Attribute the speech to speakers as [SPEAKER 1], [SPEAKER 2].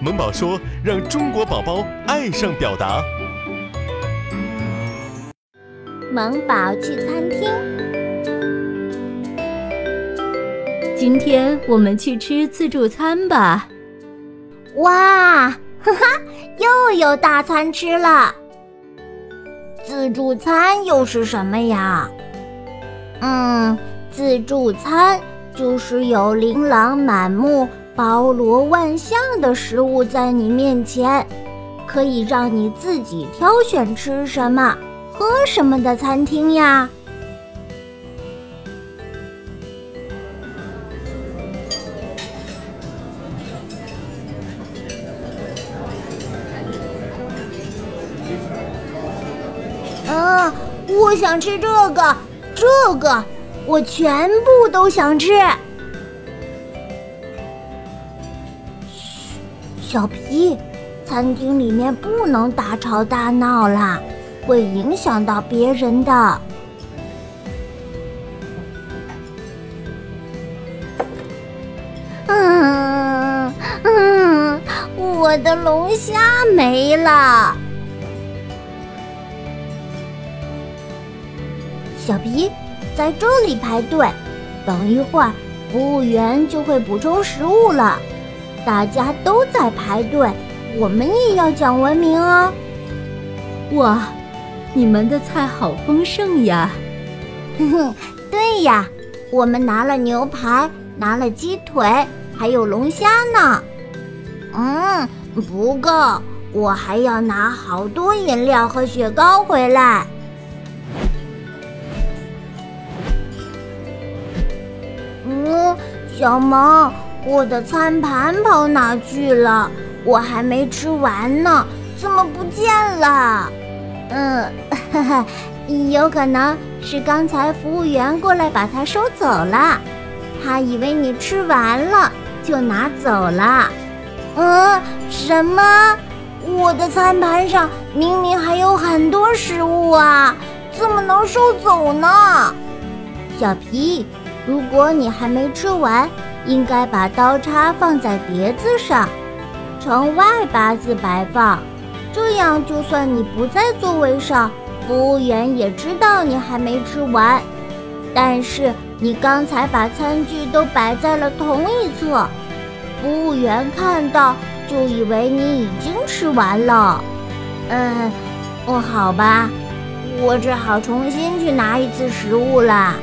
[SPEAKER 1] 萌宝说：“让中国宝宝爱上表达。”
[SPEAKER 2] 萌宝去餐厅。
[SPEAKER 3] 今天我们去吃自助餐吧。
[SPEAKER 2] 哇，哈哈，又有大餐吃了。自助餐又是什么呀？嗯，自助餐就是有琳琅满目、包罗万象的食物在你面前，可以让你自己挑选吃什么、喝什么的餐厅呀。嗯，我想吃这个，这个，我全部都想吃。嘘，小皮，餐厅里面不能大吵大闹啦，会影响到别人的。嗯嗯，我的龙虾没了。小皮，在这里排队，等一会儿服务员就会补充食物了。大家都在排队，我们也要讲文明哦。
[SPEAKER 3] 哇，你们的菜好丰盛呀！
[SPEAKER 2] 哼哼，对呀，我们拿了牛排，拿了鸡腿，还有龙虾呢。嗯，不够，我还要拿好多饮料和雪糕回来。小萌，我的餐盘跑哪去了？我还没吃完呢，怎么不见了？嗯，呵呵，有可能是刚才服务员过来把它收走了，他以为你吃完了就拿走了。嗯，什么？我的餐盘上明明还有很多食物啊，怎么能收走呢？小皮。如果你还没吃完，应该把刀叉放在碟子上，呈外八字摆放，这样就算你不在座位上，服务员也知道你还没吃完。但是你刚才把餐具都摆在了同一侧，服务员看到就以为你已经吃完了。嗯，哦，好吧，我只好重新去拿一次食物啦。